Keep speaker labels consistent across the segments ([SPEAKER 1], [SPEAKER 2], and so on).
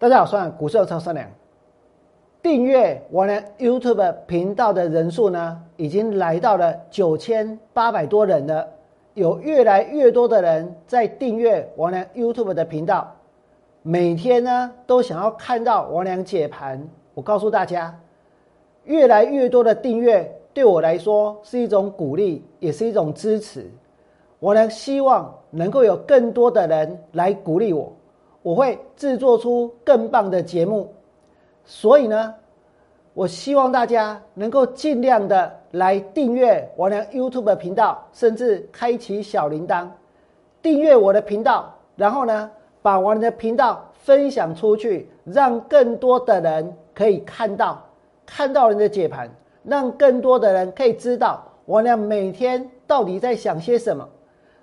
[SPEAKER 1] 大家好，我是股市超三良。订阅我的 YouTube 频道的人数呢，已经来到了九千八百多人了。有越来越多的人在订阅王良 YouTube 的频道，每天呢都想要看到王良解盘。我告诉大家，越来越多的订阅对我来说是一种鼓励，也是一种支持。我呢希望能够有更多的人来鼓励我。我会制作出更棒的节目，所以呢，我希望大家能够尽量的来订阅王良 YouTube 频道，甚至开启小铃铛，订阅我的频道，然后呢，把王良的频道分享出去，让更多的人可以看到，看到人的解盘，让更多的人可以知道王良每天到底在想些什么。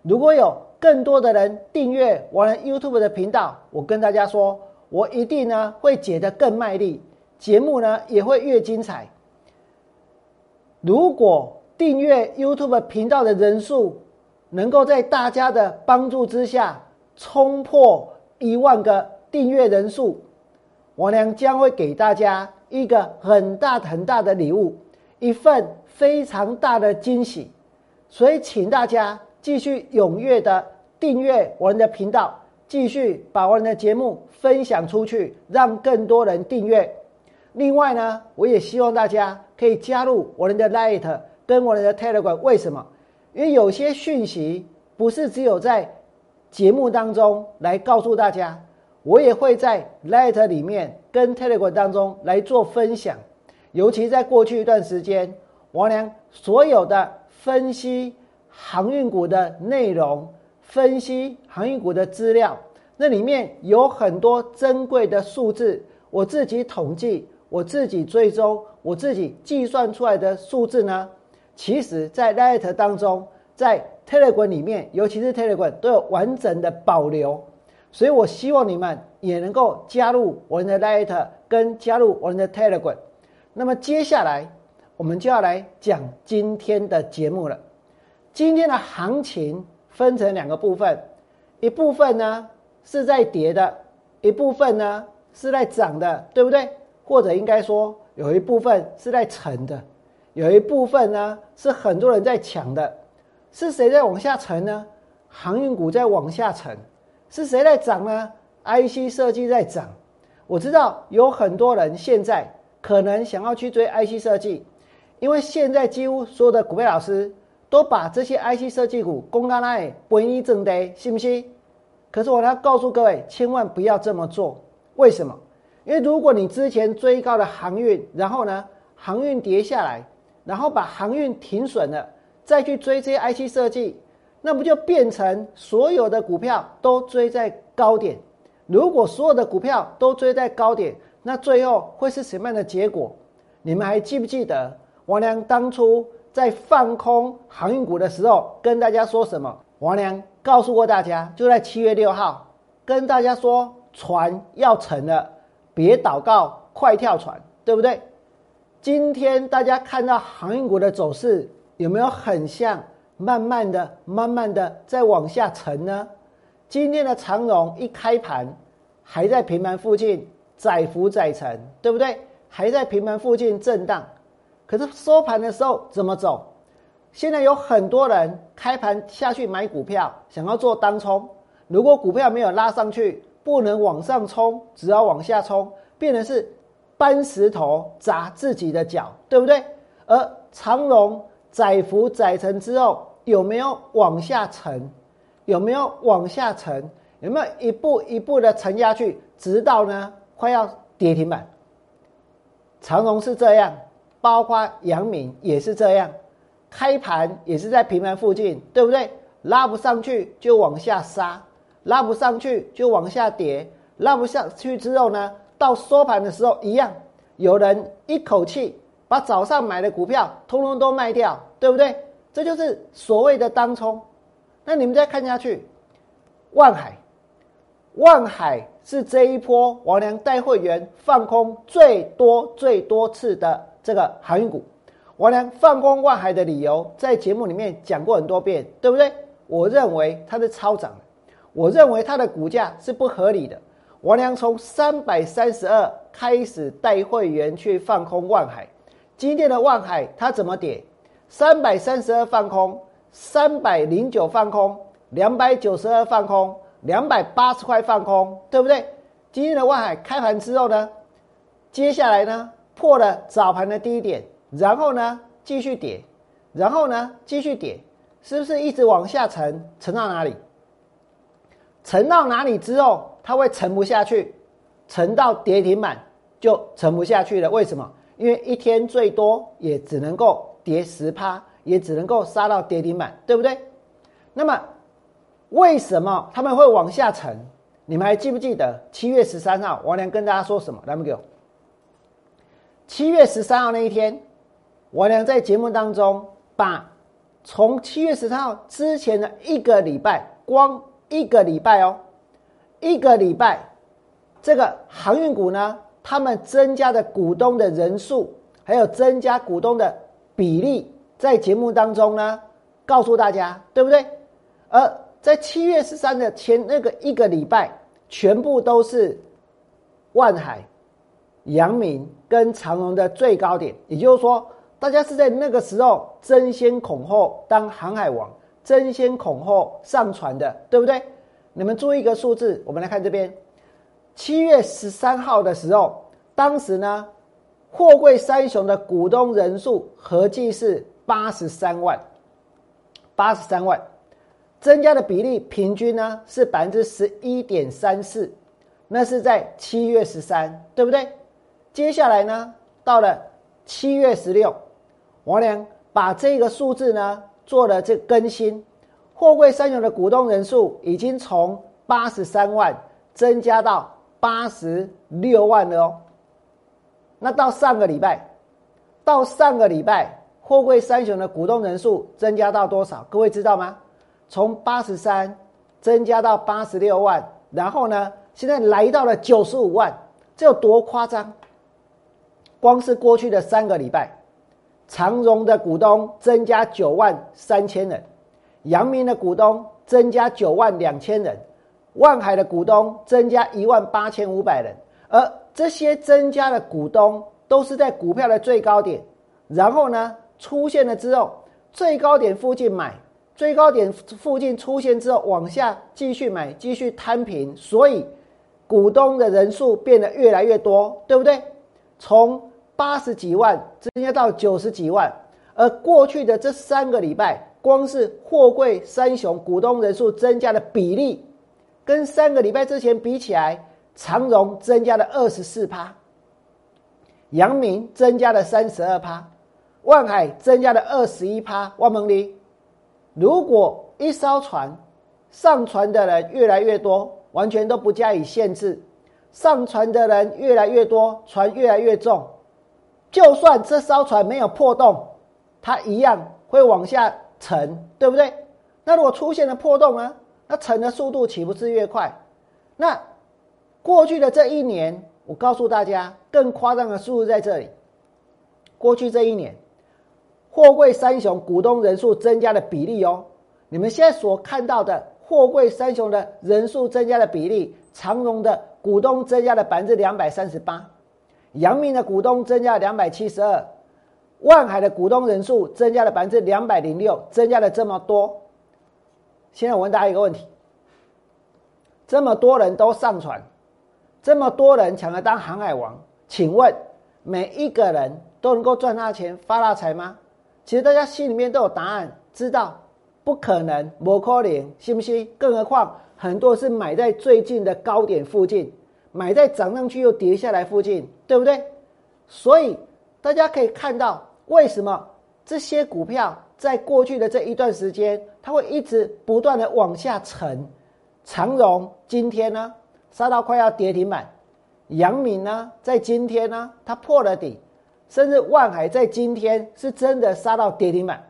[SPEAKER 1] 如果有。更多的人订阅我的 YouTube 的频道，我跟大家说，我一定呢会解得更卖力，节目呢也会越精彩。如果订阅 YouTube 频道的人数能够在大家的帮助之下冲破一万个订阅人数，我娘将会给大家一个很大很大的礼物，一份非常大的惊喜。所以，请大家。继续踊跃的订阅我们的频道，继续把我们的节目分享出去，让更多人订阅。另外呢，我也希望大家可以加入我们的 Light 跟我们的 Telegram。为什么？因为有些讯息不是只有在节目当中来告诉大家，我也会在 Light 里面跟 Telegram 当中来做分享。尤其在过去一段时间，王良所有的分析。航运股的内容分析，航运股的资料，那里面有很多珍贵的数字，我自己统计，我自己追踪，我自己计算出来的数字呢，其实在 Light 当中，在 Telegram 里面，尤其是 Telegram 都有完整的保留，所以我希望你们也能够加入我们的 Light，跟加入我们的 Telegram。那么接下来我们就要来讲今天的节目了。今天的行情分成两个部分，一部分呢是在跌的，一部分呢是在涨的，对不对？或者应该说，有一部分是在沉的，有一部分呢是很多人在抢的。是谁在往下沉呢？航运股在往下沉。是谁在涨呢？IC 设计在涨。我知道有很多人现在可能想要去追 IC 设计，因为现在几乎所有的股票老师。都把这些 IC 设计股公开来本一正的，信不信？可是我要告诉各位，千万不要这么做。为什么？因为如果你之前追高的航运，然后呢，航运跌下来，然后把航运停损了，再去追这些 IC 设计，那不就变成所有的股票都追在高点？如果所有的股票都追在高点，那最后会是什么样的结果？你们还记不记得王良当初？在放空航运股的时候，跟大家说什么？王良告诉过大家，就在七月六号，跟大家说船要沉了，别祷告，快跳船，对不对？今天大家看到航运股的走势，有没有很像慢慢的、慢慢的在往下沉呢？今天的长荣一开盘，还在平盘附近载浮载沉，对不对？还在平盘附近震荡。可是收盘的时候怎么走？现在有很多人开盘下去买股票，想要做单冲。如果股票没有拉上去，不能往上冲，只要往下冲，变成是搬石头砸自己的脚，对不对？而长龙载浮载沉之后，有没有往下沉？有没有往下沉？有没有一步一步的沉下去，直到呢快要跌停板？长龙是这样。包括阳明也是这样，开盘也是在平盘附近，对不对？拉不上去就往下杀，拉不上去就往下跌，拉不上去之后呢，到收盘的时候一样，有人一口气把早上买的股票通通都卖掉，对不对？这就是所谓的当冲。那你们再看下去，万海，万海是这一波王良带会员放空最多最多次的。这个航运股，我呢放空万海的理由，在节目里面讲过很多遍，对不对？我认为它是超涨的，我认为它的股价是不合理的，王良从三百三十二开始带会员去放空万海，今天的万海它怎么跌？三百三十二放空，三百零九放空，两百九十二放空，两百八十块放空，对不对？今天的万海开盘之后呢，接下来呢破了早盘的低点，然后呢继续跌，然后呢继续跌，是不是一直往下沉？沉到哪里？沉到哪里之后，它会沉不下去，沉到跌停板就沉不下去了。为什么？因为一天最多也只能够跌十趴，也只能够杀到跌停板，对不对？那么为什么他们会往下沉？你们还记不记得七月十三号王良跟大家说什么？来，不给我。七月十三号那一天，我俩在节目当中把从七月十三号之前的一个礼拜光。一个礼拜哦，一个礼拜，这个航运股呢，他们增加的股东的人数，还有增加股东的比例，在节目当中呢，告诉大家，对不对？而在七月十三的前那个一个礼拜，全部都是万海、阳明跟长荣的最高点，也就是说，大家是在那个时候争先恐后当航海王。争先恐后上传的，对不对？你们注意一个数字，我们来看这边，七月十三号的时候，当时呢，货柜三雄的股东人数合计是八十三万，八十三万，增加的比例平均呢是百分之十一点三四，那是在七月十三，对不对？接下来呢，到了七月十六，王良把这个数字呢。做了这更新，货柜三雄的股东人数已经从八十三万增加到八十六万了哦。那到上个礼拜，到上个礼拜，货柜三雄的股东人数增加到多少？各位知道吗？从八十三增加到八十六万，然后呢，现在来到了九十五万，这有多夸张？光是过去的三个礼拜。长荣的股东增加九万三千人，阳明的股东增加九万两千人，万海的股东增加一万八千五百人，而这些增加的股东都是在股票的最高点，然后呢出现了之后，最高点附近买，最高点附近出现之后往下继续买，继续摊平，所以股东的人数变得越来越多，对不对？从八十几万增加到九十几万，而过去的这三个礼拜，光是货柜三雄股东人数增加的比例，跟三个礼拜之前比起来，长荣增加了二十四趴，阳明增加了三十二趴，万海增加了二十一趴。万蒙里，如果一艘船上船的人越来越多，完全都不加以限制，上船的人越来越多，船越来越重。就算这艘船没有破洞，它一样会往下沉，对不对？那如果出现了破洞呢？那沉的速度岂不是越快？那过去的这一年，我告诉大家，更夸张的数字在这里。过去这一年，货柜三雄股东人数增加的比例哦，你们现在所看到的货柜三雄的人数增加的比例，长荣的股东增加了百分之两百三十八。阳明的股东增加两百七十二，万海的股东人数增加了百分之两百零六，增加了这么多。现在我问大家一个问题：这么多人都上船，这么多人抢着当航海王，请问每一个人都能够赚大钱、发大财吗？其实大家心里面都有答案，知道不可能，不可能，信不信？更何况很多是买在最近的高点附近。买在涨上去又跌下来附近，对不对？所以大家可以看到，为什么这些股票在过去的这一段时间，它会一直不断的往下沉。长荣今天呢杀到快要跌停板，阳明呢在今天呢它破了底，甚至万海在今天是真的杀到跌停板。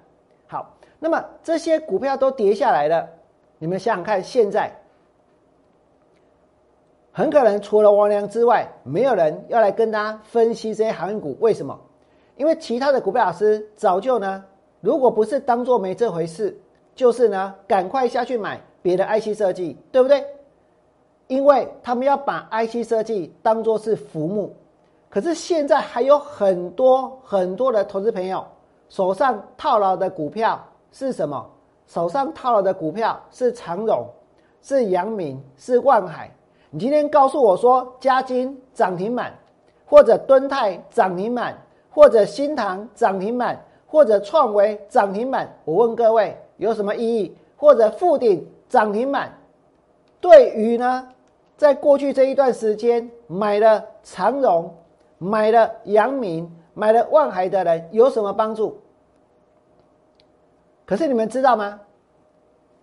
[SPEAKER 1] 那么这些股票都跌下来了，你们想想看，现在。很可能除了王良之外，没有人要来跟大家分析这些航运股。为什么？因为其他的股票老师早就呢，如果不是当做没这回事，就是呢，赶快下去买别的 IC 设计，对不对？因为他们要把 IC 设计当做是浮木。可是现在还有很多很多的投资朋友手上套牢的股票是什么？手上套了的股票是长荣，是阳明，是万海。你今天告诉我说，嘉金涨停板，或者敦泰涨停板，或者新塘涨停板，或者创维涨停板，我问各位有什么意义？或者富鼎涨停板，对于呢，在过去这一段时间买了长荣。买了阳明、买了万海的人有什么帮助？可是你们知道吗？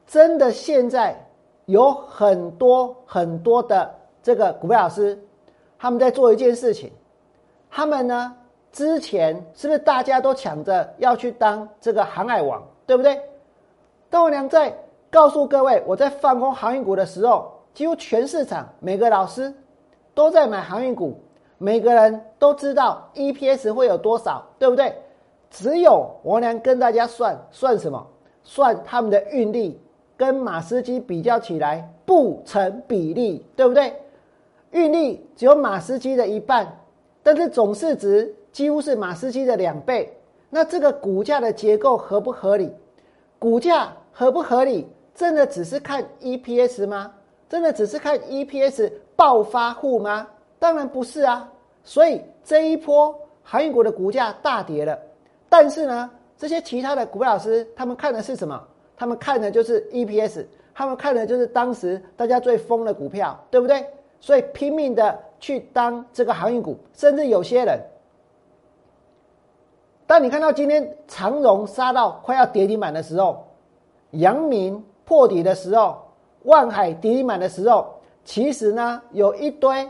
[SPEAKER 1] 真的现在有很多很多的这个股票老师，他们在做一件事情。他们呢，之前是不是大家都抢着要去当这个航海王，对不对？但我娘在告诉各位，我在放空航运股的时候，几乎全市场每个老师都在买航运股。每个人都知道 EPS 会有多少，对不对？只有我娘跟大家算算什么？算他们的运力跟马斯基比较起来不成比例，对不对？运力只有马斯基的一半，但是总市值几乎是马斯基的两倍。那这个股价的结构合不合理？股价合不合理？真的只是看 EPS 吗？真的只是看 EPS 暴发户吗？当然不是啊，所以这一波航运股的股价大跌了。但是呢，这些其他的股票老师他们看的是什么？他们看的就是 EPS，他们看的就是当时大家最疯的股票，对不对？所以拼命的去当这个航运股，甚至有些人，当你看到今天长荣杀到快要跌停板的时候，阳明破底的时候，万海跌停板的时候，其实呢有一堆。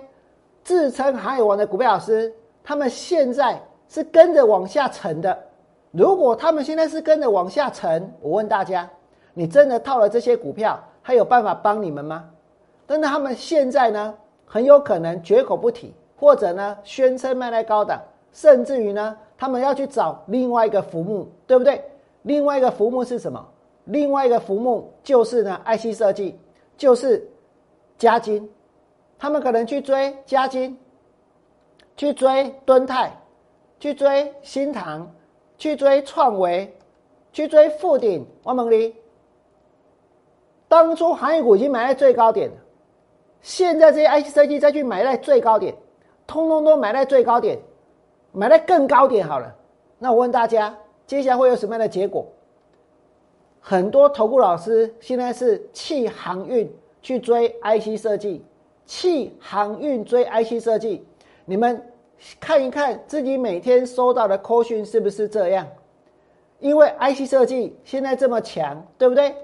[SPEAKER 1] 自称海王的股票老师，他们现在是跟着往下沉的。如果他们现在是跟着往下沉，我问大家：你真的套了这些股票，还有办法帮你们吗？但是他们现在呢，很有可能绝口不提，或者呢宣称卖在高档，甚至于呢，他们要去找另外一个浮木，对不对？另外一个浮木是什么？另外一个浮木就是呢，IC 设计，就是加金。他们可能去追嘉金，去追敦泰，去追新唐，去追创维，去追富鼎。王猛力，当初航运股已经买在最高点了，现在这些 IC 设计再去买在最高点，通通都买在最高点，买在更高点好了。那我问大家，接下来会有什么样的结果？很多投顾老师现在是弃航运去追 IC 设计。弃航运追 IC 设计，你们看一看自己每天收到的资讯是不是这样？因为 IC 设计现在这么强，对不对？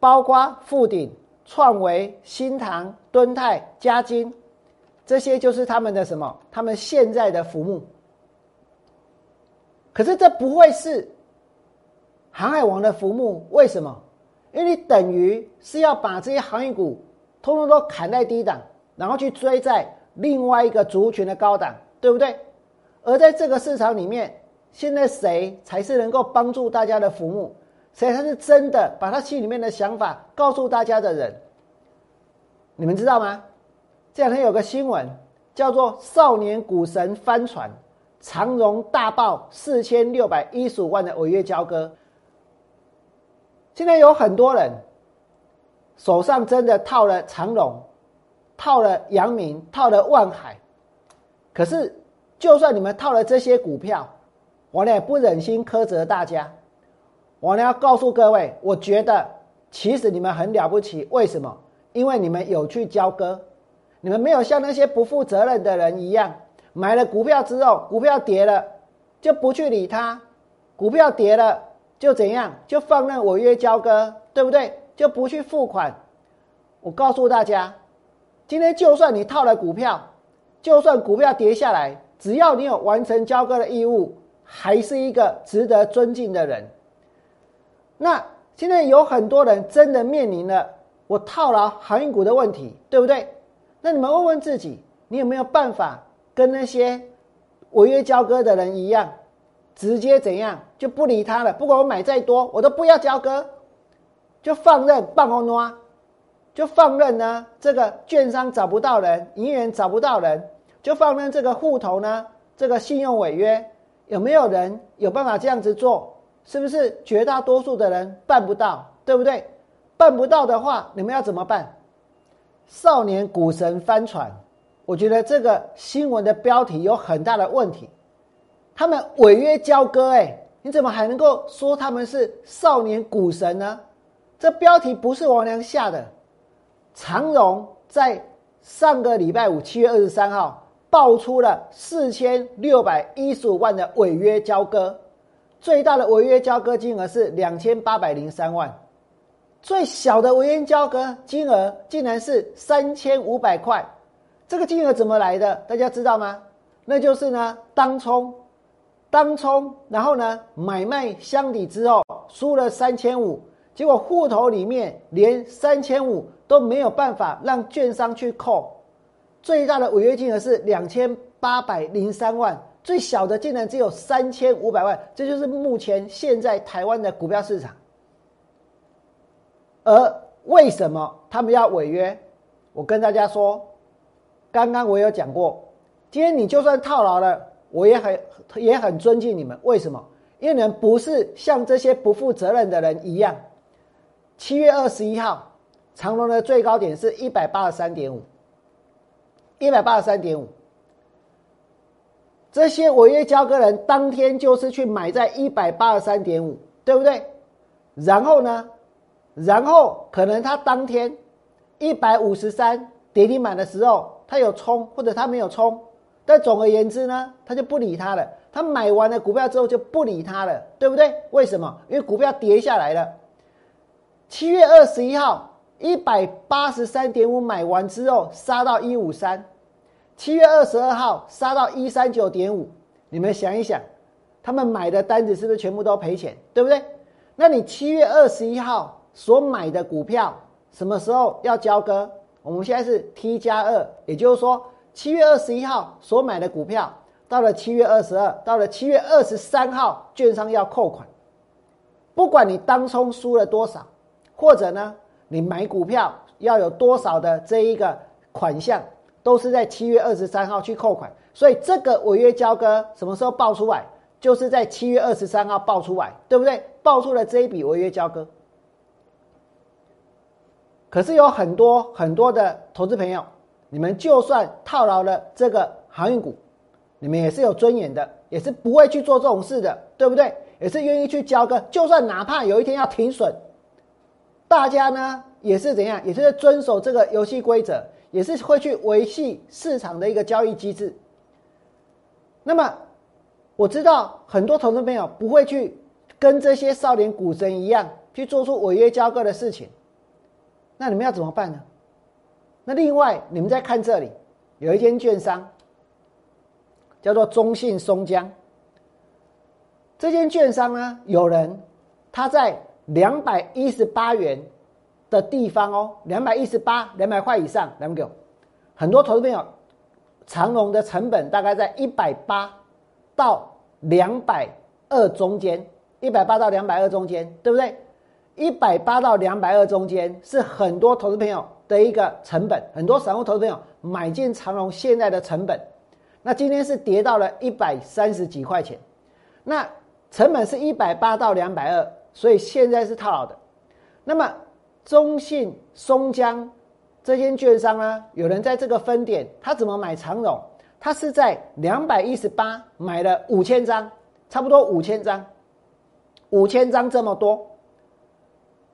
[SPEAKER 1] 包括富鼎、创维、新唐、敦泰、嘉金，这些就是他们的什么？他们现在的服务。可是这不会是航海王的服务，为什么？因为等于是要把这些航运股通通都砍在低档。然后去追在另外一个族群的高档，对不对？而在这个市场里面，现在谁才是能够帮助大家的服务？谁才是真的把他心里面的想法告诉大家的人？你们知道吗？这两天有个新闻叫做“少年股神翻船，长荣大爆四千六百一十五万的违约交割”。现在有很多人手上真的套了长荣。套了阳明，套了万海，可是就算你们套了这些股票，我呢不忍心苛责大家。我呢要告诉各位，我觉得其实你们很了不起。为什么？因为你们有去交割，你们没有像那些不负责任的人一样，买了股票之后，股票跌了就不去理它，股票跌了就怎样，就放任违约交割，对不对？就不去付款。我告诉大家。今天就算你套了股票，就算股票跌下来，只要你有完成交割的义务，还是一个值得尊敬的人。那现在有很多人真的面临了我套牢航运股的问题，对不对？那你们问问自己，你有没有办法跟那些违约交割的人一样，直接怎样就不理他了？不管我买再多，我都不要交割，就放任半空挪。就放任呢，这个券商找不到人，营业员找不到人，就放任这个户头呢，这个信用违约，有没有人有办法这样子做？是不是绝大多数的人办不到，对不对？办不到的话，你们要怎么办？少年股神翻船，我觉得这个新闻的标题有很大的问题。他们违约交割，哎，你怎么还能够说他们是少年股神呢？这标题不是王良下的。长荣在上个礼拜五七月二十三号爆出了四千六百一十五万的违约交割，最大的违约交割金额是两千八百零三万，最小的违约交割金额竟然是三千五百块，这个金额怎么来的？大家知道吗？那就是呢，当冲，当冲，然后呢，买卖相抵之后输了三千五，结果户头里面连三千五。都没有办法让券商去扣，最大的违约金额是两千八百零三万，最小的竟然只有三千五百万，这就是目前现在台湾的股票市场。而为什么他们要违约？我跟大家说，刚刚我有讲过，今天你就算套牢了，我也很也很尊敬你们。为什么？因为你们不是像这些不负责任的人一样。七月二十一号。长隆的最高点是一百八十三点五，一百八十三点五。这些违约交割人当天就是去买在一百八十三点五，对不对？然后呢？然后可能他当天一百五十三跌停板的时候，他有冲或者他没有冲，但总而言之呢，他就不理他了。他买完了股票之后就不理他了，对不对？为什么？因为股票跌下来了。七月二十一号。一百八十三点五买完之后杀到一五三，七月二十二号杀到一三九点五，你们想一想，他们买的单子是不是全部都赔钱？对不对？那你七月二十一号所买的股票什么时候要交割？我们现在是 T 加二，也就是说七月二十一号所买的股票，到了七月二十二，到了七月二十三号，券商要扣款，不管你当冲输了多少，或者呢？你买股票要有多少的这一个款项，都是在七月二十三号去扣款，所以这个违约交割什么时候报出来，就是在七月二十三号报出来，对不对？报出了这一笔违约交割。可是有很多很多的投资朋友，你们就算套牢了这个航运股，你们也是有尊严的，也是不会去做这种事的，对不对？也是愿意去交割，就算哪怕有一天要停损。大家呢也是怎样，也是遵守这个游戏规则，也是会去维系市场的一个交易机制。那么我知道很多投资朋友不会去跟这些少年股神一样去做出违约交割的事情，那你们要怎么办呢？那另外你们再看这里，有一间券商叫做中信松江，这间券商呢，有人他在。两百一十八元的地方哦，两百一十八两百块以上，两百九，很多投资朋友，长隆的成本大概在一百八到两百二中间，一百八到两百二中间，对不对？一百八到两百二中间是很多投资朋友的一个成本，很多散户投资朋友买进长隆现在的成本，那今天是跌到了一百三十几块钱，那成本是一百八到两百二。所以现在是套牢的。那么中信松江这间券商呢？有人在这个分点，他怎么买长荣？他是在两百一十八买了五千张，差不多五千张，五千张这么多。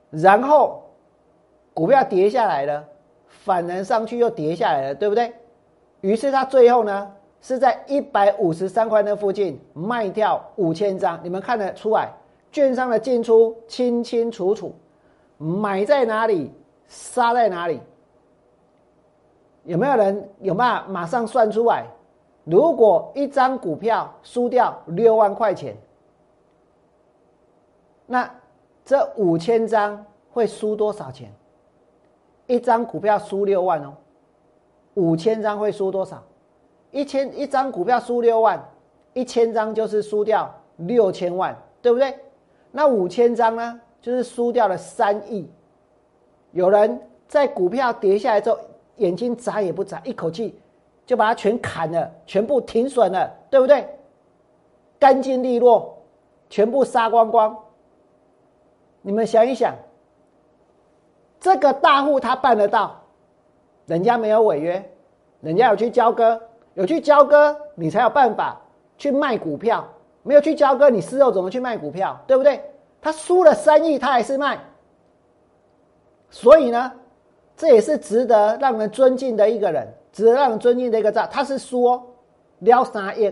[SPEAKER 1] 然后股票跌下来了，反弹上去又跌下来了，对不对？于是他最后呢是在一百五十三块那附近卖掉五千张，你们看得出来？券商的进出清清楚楚，买在哪里，杀在哪里。有没有人有办法马上算出来？如果一张股票输掉六万块钱，那这五千张会输多少钱？一张股票输六万哦，五千张会输多少？一千一张股票输六万，一千张就是输掉六千万，对不对？那五千张呢，就是输掉了三亿。有人在股票跌下来之后，眼睛眨也不眨，一口气就把它全砍了，全部停损了，对不对？干净利落，全部杀光光。你们想一想，这个大户他办得到，人家没有违约，人家有去交割，有去交割，你才有办法去卖股票。没有去交割，你事后怎么去卖股票？对不对？他输了三亿，他还是卖。所以呢？这也是值得让人尊敬的一个人，值得让人尊敬的一个账。他是说撩三亿，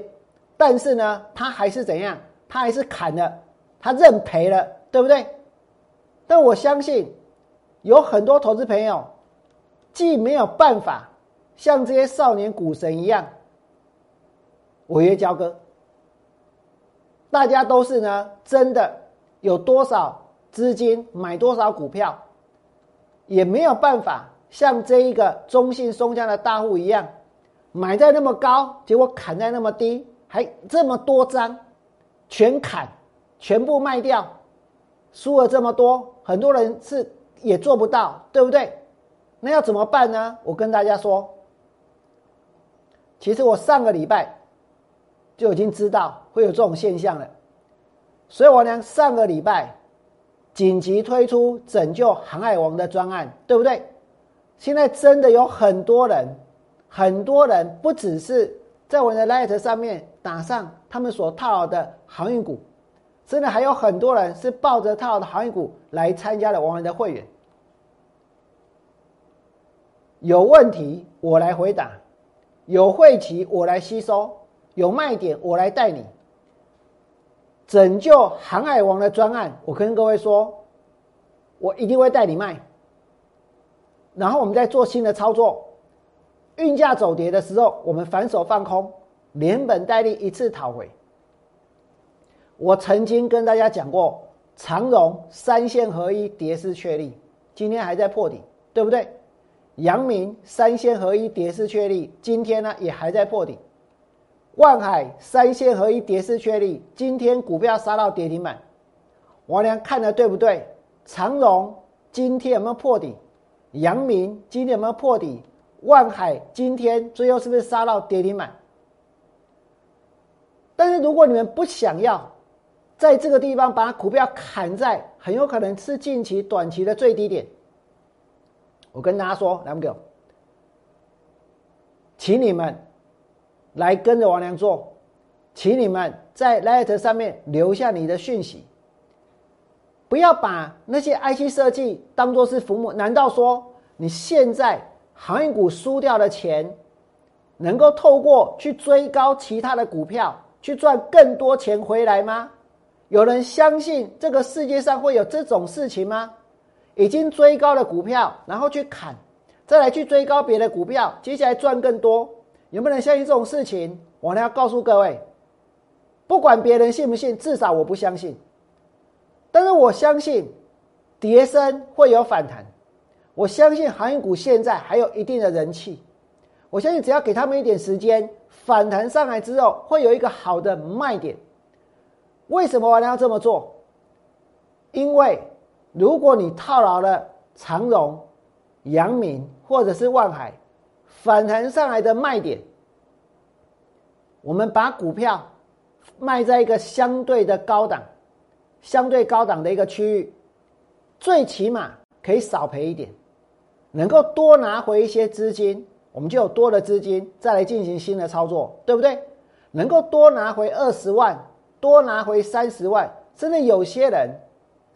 [SPEAKER 1] 但是呢，他还是怎样？他还是砍了，他认赔了，对不对？但我相信有很多投资朋友，既没有办法像这些少年股神一样违约交割，大家都是呢，真的有多少资金买多少股票。也没有办法像这一个中信松江的大户一样，买在那么高，结果砍在那么低，还这么多张，全砍，全部卖掉，输了这么多，很多人是也做不到，对不对？那要怎么办呢？我跟大家说，其实我上个礼拜就已经知道会有这种现象了，所以我呢上个礼拜。紧急推出拯救航海王的专案，对不对？现在真的有很多人，很多人不只是在我的 Light 上面打上他们所套的航运股，真的还有很多人是抱着套的航运股来参加了我们的会员。有问题我来回答，有会期我来吸收，有卖点我来带你。拯救航海王的专案，我跟各位说，我一定会带你卖。然后我们再做新的操作，运价走跌的时候，我们反手放空，连本带利一次讨回。我曾经跟大家讲过，长荣三线合一跌势确立，今天还在破底，对不对？阳明三线合一跌势确立，今天呢也还在破底。万海三线合一跌势确立，今天股票杀到跌停板，王良看的对不对？长荣今天有没有破底？阳明今天有没有破底？万海今天最后是不是杀到跌停板？但是如果你们不想要在这个地方把股票砍在很有可能是近期短期的最低点，我跟大家说，来不给，请你们。来跟着王良做，请你们在 Light 上面留下你的讯息，不要把那些 IC 设计当做是浮木。难道说你现在航运股输掉的钱，能够透过去追高其他的股票去赚更多钱回来吗？有人相信这个世界上会有这种事情吗？已经追高了股票，然后去砍，再来去追高别的股票，接下来赚更多。有没有相信这种事情？我呢要告诉各位，不管别人信不信，至少我不相信。但是我相信，跌升会有反弹。我相信航运股现在还有一定的人气。我相信只要给他们一点时间，反弹上来之后，会有一个好的卖点。为什么我要这么做？因为如果你套牢了长荣、阳明或者是万海。反弹上来的卖点，我们把股票卖在一个相对的高档、相对高档的一个区域，最起码可以少赔一点，能够多拿回一些资金，我们就有多的资金再来进行新的操作，对不对？能够多拿回二十万，多拿回三十万，甚至有些人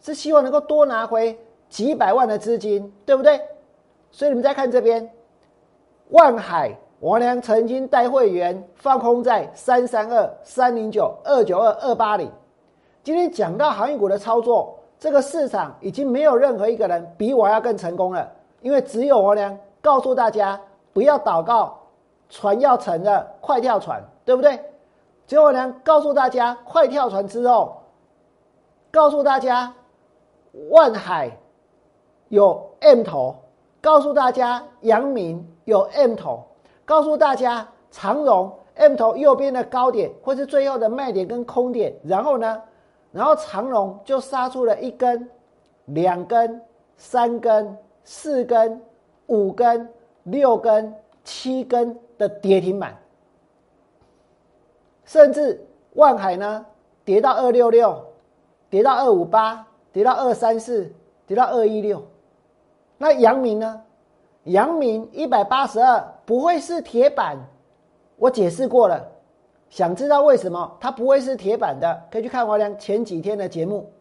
[SPEAKER 1] 是希望能够多拿回几百万的资金，对不对？所以你们再看这边。万海，王良曾经带会员放空在三三二、三零九、二九二、二八零。今天讲到航运股的操作，这个市场已经没有任何一个人比我要更成功了，因为只有王良告诉大家不要祷告，船要沉了，快跳船，对不对？只有王良告诉大家，快跳船之后，告诉大家万海有 M 头，告诉大家阳明。有 M 头，告诉大家长荣 M 头右边的高点，或是最后的卖点跟空点，然后呢，然后长荣就杀出了一根、两根、三根、四根、五根、六根、七根的跌停板，甚至万海呢跌到二六六，跌到二五八，跌到二三四，跌到二一六。那阳明呢？阳明一百八十二不会是铁板，我解释过了。想知道为什么它不会是铁板的，可以去看我俩前几天的节目。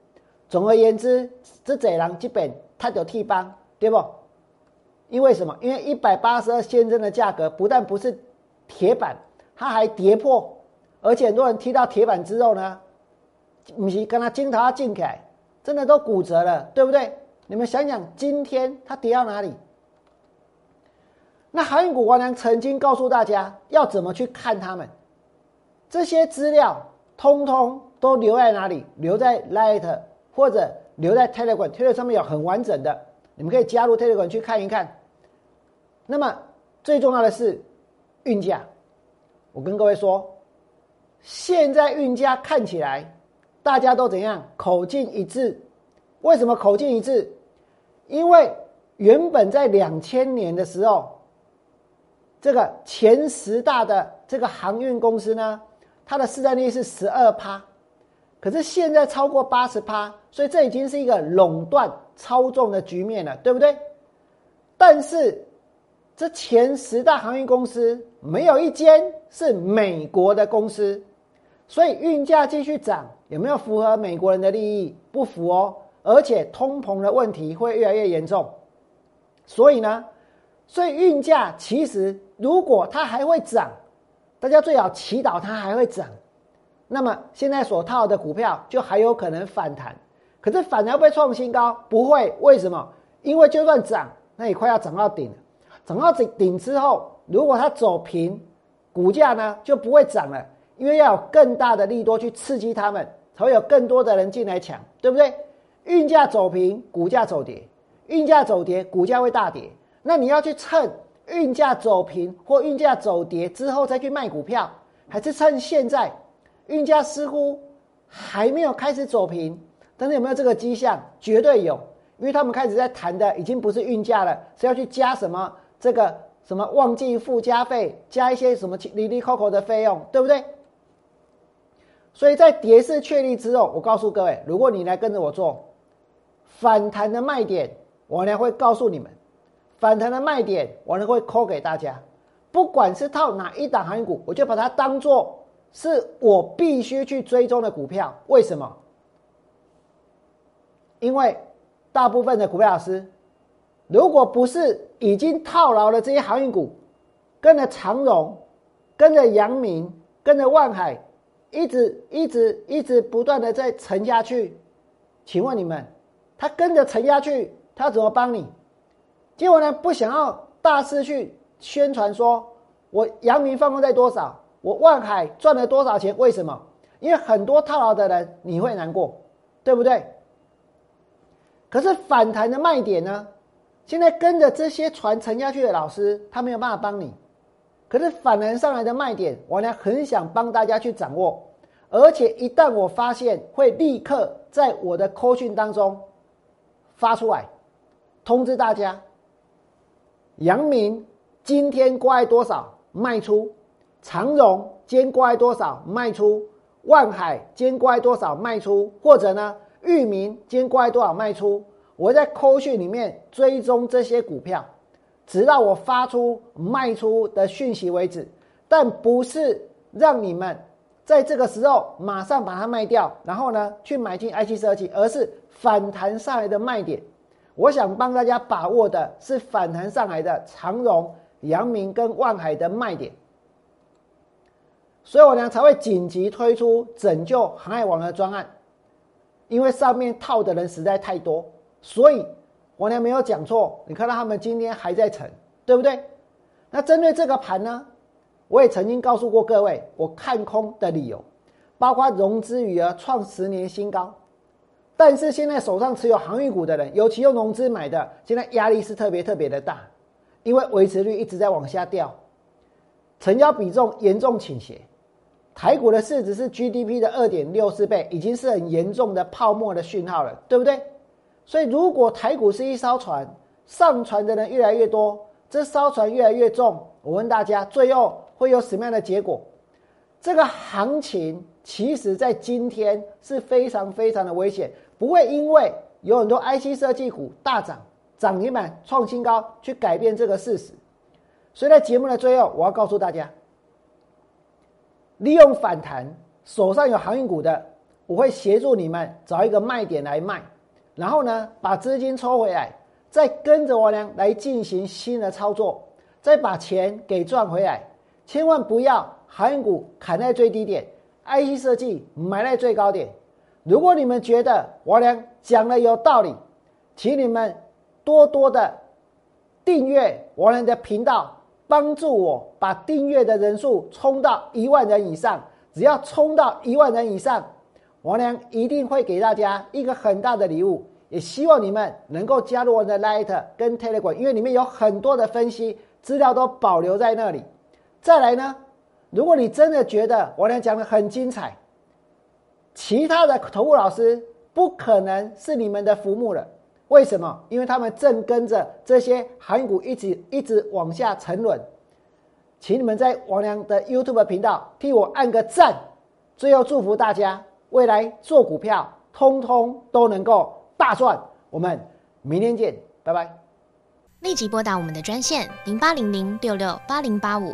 [SPEAKER 1] 总而言之，这这狼基本它有替帮，对不？因为什么？因为一百八十二现增的价格不但不是铁板，它还跌破，而且很多人踢到铁板之后呢，不是跟他金头进开，真的都骨折了，对不对？你们想想，今天它跌到哪里？那航运股王良曾经告诉大家要怎么去看他们。这些资料通通都留在哪里？留在 Light 或者留在 Telegram，Telegram 上面有很完整的，你们可以加入 Telegram 去看一看。那么最重要的是运价，我跟各位说，现在运价看起来大家都怎样？口径一致。为什么口径一致？因为原本在两千年的时候，这个前十大的这个航运公司呢？它的市占率是十二趴，可是现在超过八十趴，所以这已经是一个垄断操纵的局面了，对不对？但是这前十大航运公司没有一间是美国的公司，所以运价继续涨，有没有符合美国人的利益？不符哦，而且通膨的问题会越来越严重，所以呢，所以运价其实如果它还会涨。大家最好祈祷它还会涨，那么现在所套的股票就还有可能反弹，可是反而会创新高？不会，为什么？因为就算涨，那也快要涨到顶了。涨到顶顶之后，如果它走平，股价呢就不会涨了，因为要有更大的利多去刺激他们，才会有更多的人进来抢，对不对？运价走平，股价走跌；运价走跌，股价会大跌。那你要去趁。运价走平或运价走跌之后再去卖股票，还是趁现在运价似乎还没有开始走平，但是有没有这个迹象？绝对有，因为他们开始在谈的已经不是运价了，是要去加什么这个什么旺季附加费，加一些什么里里扣扣的费用，对不对？所以在跌势确立之后，我告诉各位，如果你来跟着我做反弹的卖点，我呢会告诉你们。反弹的卖点，我呢会扣给大家。不管是套哪一档航运股，我就把它当做是我必须去追踪的股票。为什么？因为大部分的股票老师，如果不是已经套牢了这些航运股，跟着长荣、跟着阳明、跟着万海，一直一直一直不断的在沉下去，请问你们，他跟着沉下去，他怎么帮你？结果呢，不想要大肆去宣传说，我阳明放空在多少，我万海赚了多少钱？为什么？因为很多套牢的人你会难过，对不对？可是反弹的卖点呢？现在跟着这些船沉下去的老师，他没有办法帮你。可是反弹上来的卖点，我呢很想帮大家去掌握，而且一旦我发现，会立刻在我的扣讯当中发出来，通知大家。阳明今天挂多少卖出？长荣今天挂多少卖出？万海今天挂多少卖出？或者呢？裕民今天挂多少卖出？我在扣讯里面追踪这些股票，直到我发出卖出的讯息为止。但不是让你们在这个时候马上把它卖掉，然后呢去买进 IC 设计，而是反弹上来的卖点。我想帮大家把握的是反弹上来的长荣、阳明跟万海的卖点，所以我呢才会紧急推出拯救航海王的专案，因为上面套的人实在太多，所以我呢没有讲错。你看到他们今天还在沉，对不对？那针对这个盘呢，我也曾经告诉过各位，我看空的理由，包括融资余额创十年新高。但是现在手上持有航运股的人，尤其用融资买的，现在压力是特别特别的大，因为维持率一直在往下掉，成交比重严重倾斜，台股的市值是 GDP 的二点六四倍，已经是很严重的泡沫的讯号了，对不对？所以如果台股是一艘船，上船的人越来越多，这艘船越来越重。我问大家，最后会有什么样的结果？这个行情其实在今天是非常非常的危险，不会因为有很多 IC 设计股大涨、涨停板创新高去改变这个事实。所以在节目的最后，我要告诉大家，利用反弹，手上有航运股的，我会协助你们找一个卖点来卖，然后呢，把资金抽回来，再跟着我俩来进行新的操作，再把钱给赚回来，千万不要。航运股砍在最低点，IC 设计买在最高点。如果你们觉得我俩讲的有道理，请你们多多的订阅我俩的频道，帮助我把订阅的人数冲到一万人以上。只要冲到一万人以上，我俩一定会给大家一个很大的礼物。也希望你们能够加入我的 Light 跟 Telegram，因为里面有很多的分析资料都保留在那里。再来呢？如果你真的觉得我俩讲的很精彩，其他的投顾老师不可能是你们的福木了。为什么？因为他们正跟着这些韩股一直一直往下沉沦。请你们在王良的 YouTube 频道替我按个赞。最后祝福大家未来做股票，通通都能够大赚。我们明天见，拜拜。
[SPEAKER 2] 立即拨打我们的专线零八零零六六八零八五。